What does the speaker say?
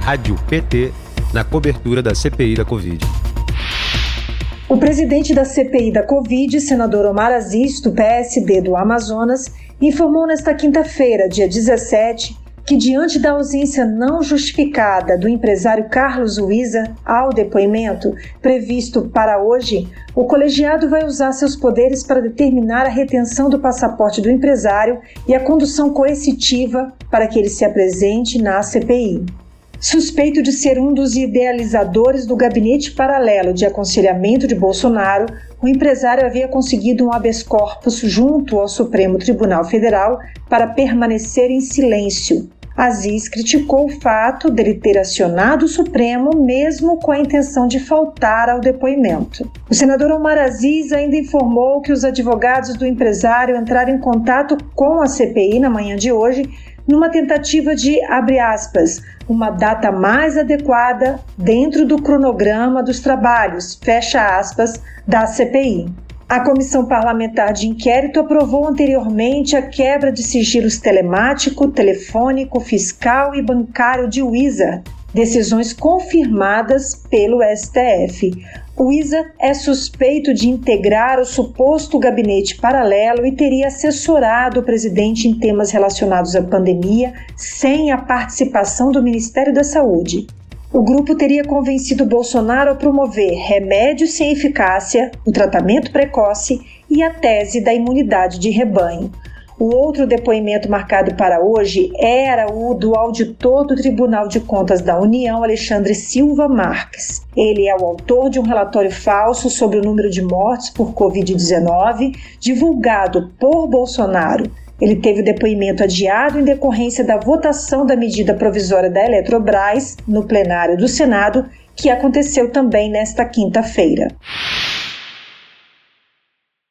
Rádio PT na cobertura da CPI da Covid. O presidente da CPI da Covid, senador Omar Aziz, do PSD do Amazonas, informou nesta quinta-feira, dia 17, que, diante da ausência não justificada do empresário Carlos Luiza ao depoimento previsto para hoje, o colegiado vai usar seus poderes para determinar a retenção do passaporte do empresário e a condução coercitiva para que ele se apresente na CPI. Suspeito de ser um dos idealizadores do gabinete paralelo de aconselhamento de Bolsonaro, o empresário havia conseguido um habeas corpus junto ao Supremo Tribunal Federal para permanecer em silêncio. Aziz criticou o fato dele ter acionado o Supremo mesmo com a intenção de faltar ao depoimento. O senador Omar Aziz ainda informou que os advogados do empresário entraram em contato com a CPI na manhã de hoje numa tentativa de, abre aspas, uma data mais adequada dentro do cronograma dos trabalhos, fecha aspas, da CPI. A Comissão Parlamentar de Inquérito aprovou anteriormente a quebra de sigilos telemático, telefônico, fiscal e bancário de Wizard, decisões confirmadas pelo STF. O ISA é suspeito de integrar o suposto gabinete paralelo e teria assessorado o presidente em temas relacionados à pandemia sem a participação do Ministério da Saúde. O grupo teria convencido Bolsonaro a promover remédios sem eficácia, o tratamento precoce e a tese da imunidade de rebanho. O outro depoimento marcado para hoje era o do auditor do Tribunal de Contas da União, Alexandre Silva Marques. Ele é o autor de um relatório falso sobre o número de mortes por Covid-19 divulgado por Bolsonaro. Ele teve o depoimento adiado em decorrência da votação da medida provisória da Eletrobras no plenário do Senado, que aconteceu também nesta quinta-feira.